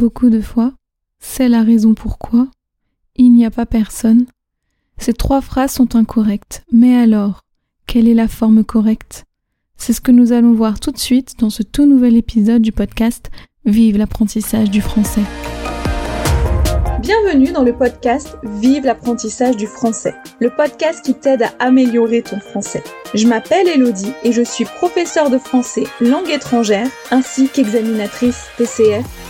beaucoup de fois, c'est la raison pourquoi, il n'y a pas personne. Ces trois phrases sont incorrectes. Mais alors, quelle est la forme correcte? C'est ce que nous allons voir tout de suite dans ce tout nouvel épisode du podcast Vive l'apprentissage du français. Bienvenue dans le podcast Vive l'apprentissage du français, le podcast qui t'aide à améliorer ton français. Je m'appelle Elodie et je suis professeure de français langue étrangère ainsi qu'examinatrice TCF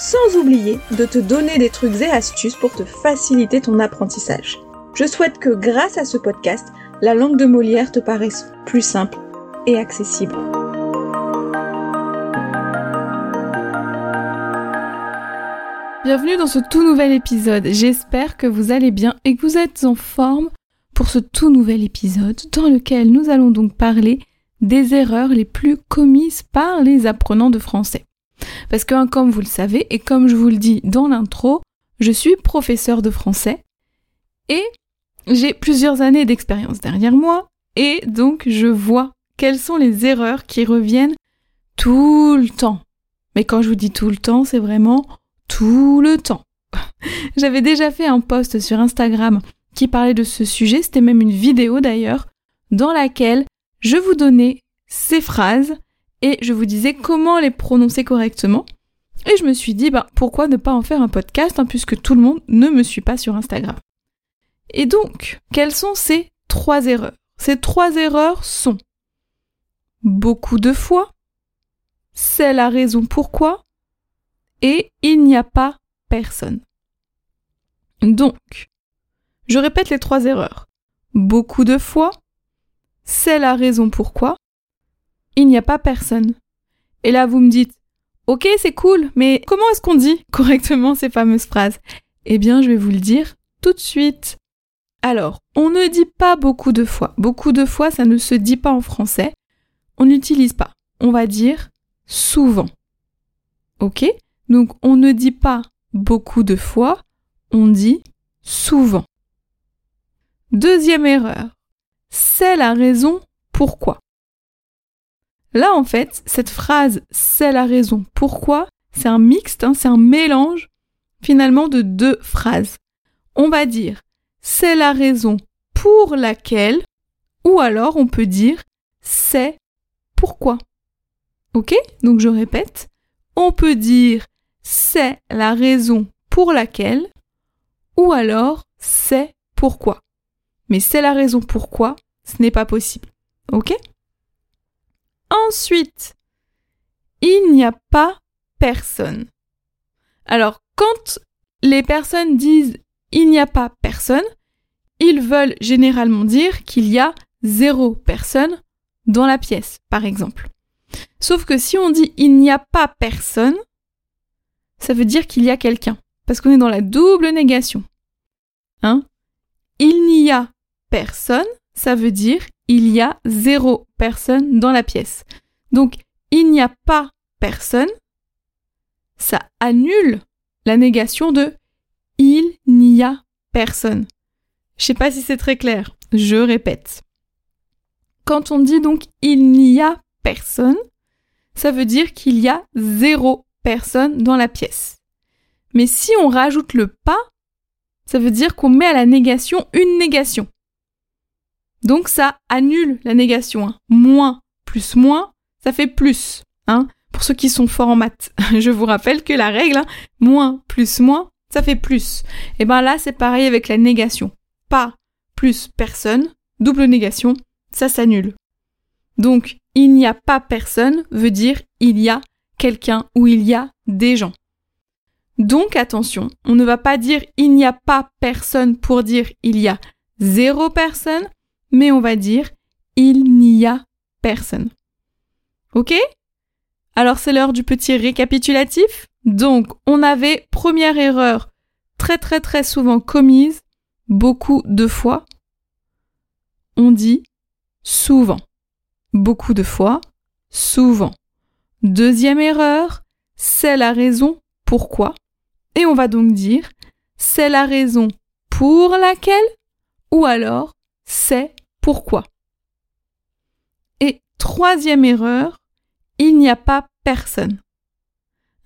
Sans oublier de te donner des trucs et astuces pour te faciliter ton apprentissage. Je souhaite que grâce à ce podcast, la langue de Molière te paraisse plus simple et accessible. Bienvenue dans ce tout nouvel épisode. J'espère que vous allez bien et que vous êtes en forme pour ce tout nouvel épisode dans lequel nous allons donc parler des erreurs les plus commises par les apprenants de français. Parce que, comme vous le savez, et comme je vous le dis dans l'intro, je suis professeur de français et j'ai plusieurs années d'expérience derrière moi et donc je vois quelles sont les erreurs qui reviennent tout le temps. Mais quand je vous dis tout le temps, c'est vraiment tout le temps. J'avais déjà fait un post sur Instagram qui parlait de ce sujet, c'était même une vidéo d'ailleurs, dans laquelle je vous donnais ces phrases et je vous disais comment les prononcer correctement. Et je me suis dit, bah, pourquoi ne pas en faire un podcast, hein, puisque tout le monde ne me suit pas sur Instagram. Et donc, quelles sont ces trois erreurs? Ces trois erreurs sont beaucoup de fois, c'est la raison pourquoi, et il n'y a pas personne. Donc, je répète les trois erreurs. Beaucoup de fois, c'est la raison pourquoi, il n'y a pas personne. Et là, vous me dites, ok, c'est cool, mais comment est-ce qu'on dit correctement ces fameuses phrases? Eh bien, je vais vous le dire tout de suite. Alors, on ne dit pas beaucoup de fois. Beaucoup de fois, ça ne se dit pas en français. On n'utilise pas. On va dire souvent. Ok? Donc, on ne dit pas beaucoup de fois, on dit souvent. Deuxième erreur. C'est la raison pourquoi. Là, en fait, cette phrase c'est la raison pourquoi, c'est un mixte, hein, c'est un mélange finalement de deux phrases. On va dire c'est la raison pour laquelle, ou alors on peut dire c'est pourquoi. Ok? Donc je répète, on peut dire c'est la raison pour laquelle, ou alors c'est pourquoi. Mais c'est la raison pourquoi, ce n'est pas possible. Ok? Ensuite, il n'y a pas personne. Alors, quand les personnes disent il n'y a pas personne, ils veulent généralement dire qu'il y a zéro personne dans la pièce, par exemple. Sauf que si on dit il n'y a pas personne, ça veut dire qu'il y a quelqu'un, parce qu'on est dans la double négation. Hein? Il n'y a personne, ça veut dire il y a zéro personne dans la pièce. Donc, il n'y a pas personne, ça annule la négation de il n'y a personne. Je sais pas si c'est très clair. Je répète. Quand on dit donc il n'y a personne, ça veut dire qu'il y a zéro personne dans la pièce. Mais si on rajoute le pas, ça veut dire qu'on met à la négation une négation. Donc ça annule la négation. Hein. Moins plus moins, ça fait plus. Hein. Pour ceux qui sont forts en maths, je vous rappelle que la règle, hein, moins plus moins, ça fait plus. Et ben là, c'est pareil avec la négation. Pas plus personne, double négation, ça s'annule. Donc, il n'y a pas personne veut dire il y a quelqu'un ou il y a des gens. Donc attention, on ne va pas dire il n'y a pas personne pour dire il y a zéro personne, mais on va dire il n'y a personne. Ok? Alors c'est l'heure du petit récapitulatif. Donc on avait première erreur, très très très souvent commise beaucoup de fois. On dit souvent. Beaucoup de fois, souvent. Deuxième erreur, c'est la raison pourquoi. Et on va donc dire c'est la raison pour laquelle ou alors c'est pourquoi. Et troisième erreur, il n'y a pas personne.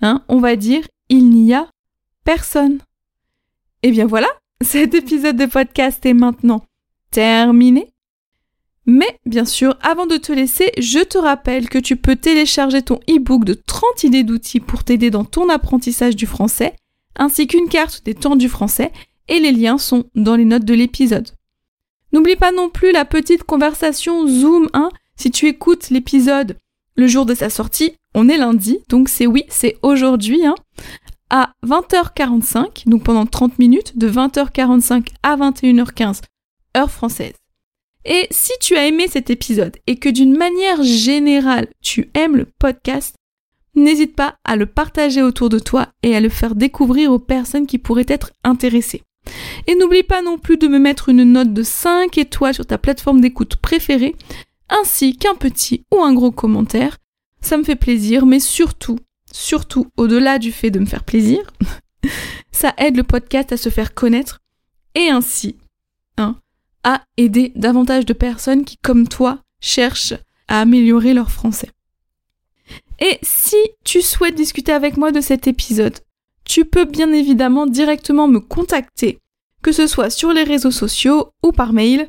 Hein, on va dire il n'y a personne. Et bien voilà, cet épisode de podcast est maintenant terminé. Mais bien sûr, avant de te laisser, je te rappelle que tu peux télécharger ton e-book de 30 idées d'outils pour t'aider dans ton apprentissage du français, ainsi qu'une carte des temps du français, et les liens sont dans les notes de l'épisode. N'oublie pas non plus la petite conversation Zoom 1 si tu écoutes l'épisode le jour de sa sortie. On est lundi, donc c'est oui, c'est aujourd'hui, hein, à 20h45, donc pendant 30 minutes, de 20h45 à 21h15, heure française. Et si tu as aimé cet épisode et que d'une manière générale tu aimes le podcast, n'hésite pas à le partager autour de toi et à le faire découvrir aux personnes qui pourraient être intéressées. Et n'oublie pas non plus de me mettre une note de 5 étoiles sur ta plateforme d'écoute préférée, ainsi qu'un petit ou un gros commentaire. Ça me fait plaisir, mais surtout, surtout au-delà du fait de me faire plaisir, ça aide le podcast à se faire connaître et ainsi hein, à aider davantage de personnes qui, comme toi, cherchent à améliorer leur français. Et si tu souhaites discuter avec moi de cet épisode, tu peux bien évidemment directement me contacter, que ce soit sur les réseaux sociaux ou par mail.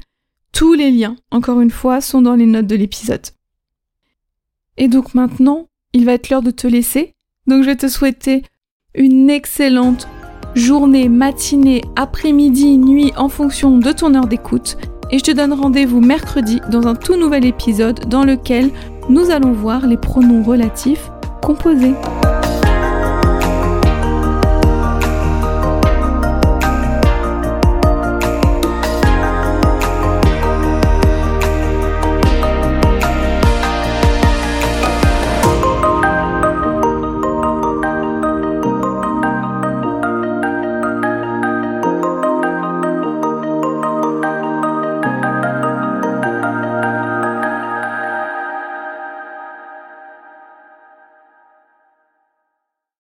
Tous les liens, encore une fois, sont dans les notes de l'épisode. Et donc maintenant, il va être l'heure de te laisser. Donc je vais te souhaiter une excellente journée, matinée, après-midi, nuit en fonction de ton heure d'écoute. Et je te donne rendez-vous mercredi dans un tout nouvel épisode dans lequel nous allons voir les pronoms relatifs composés.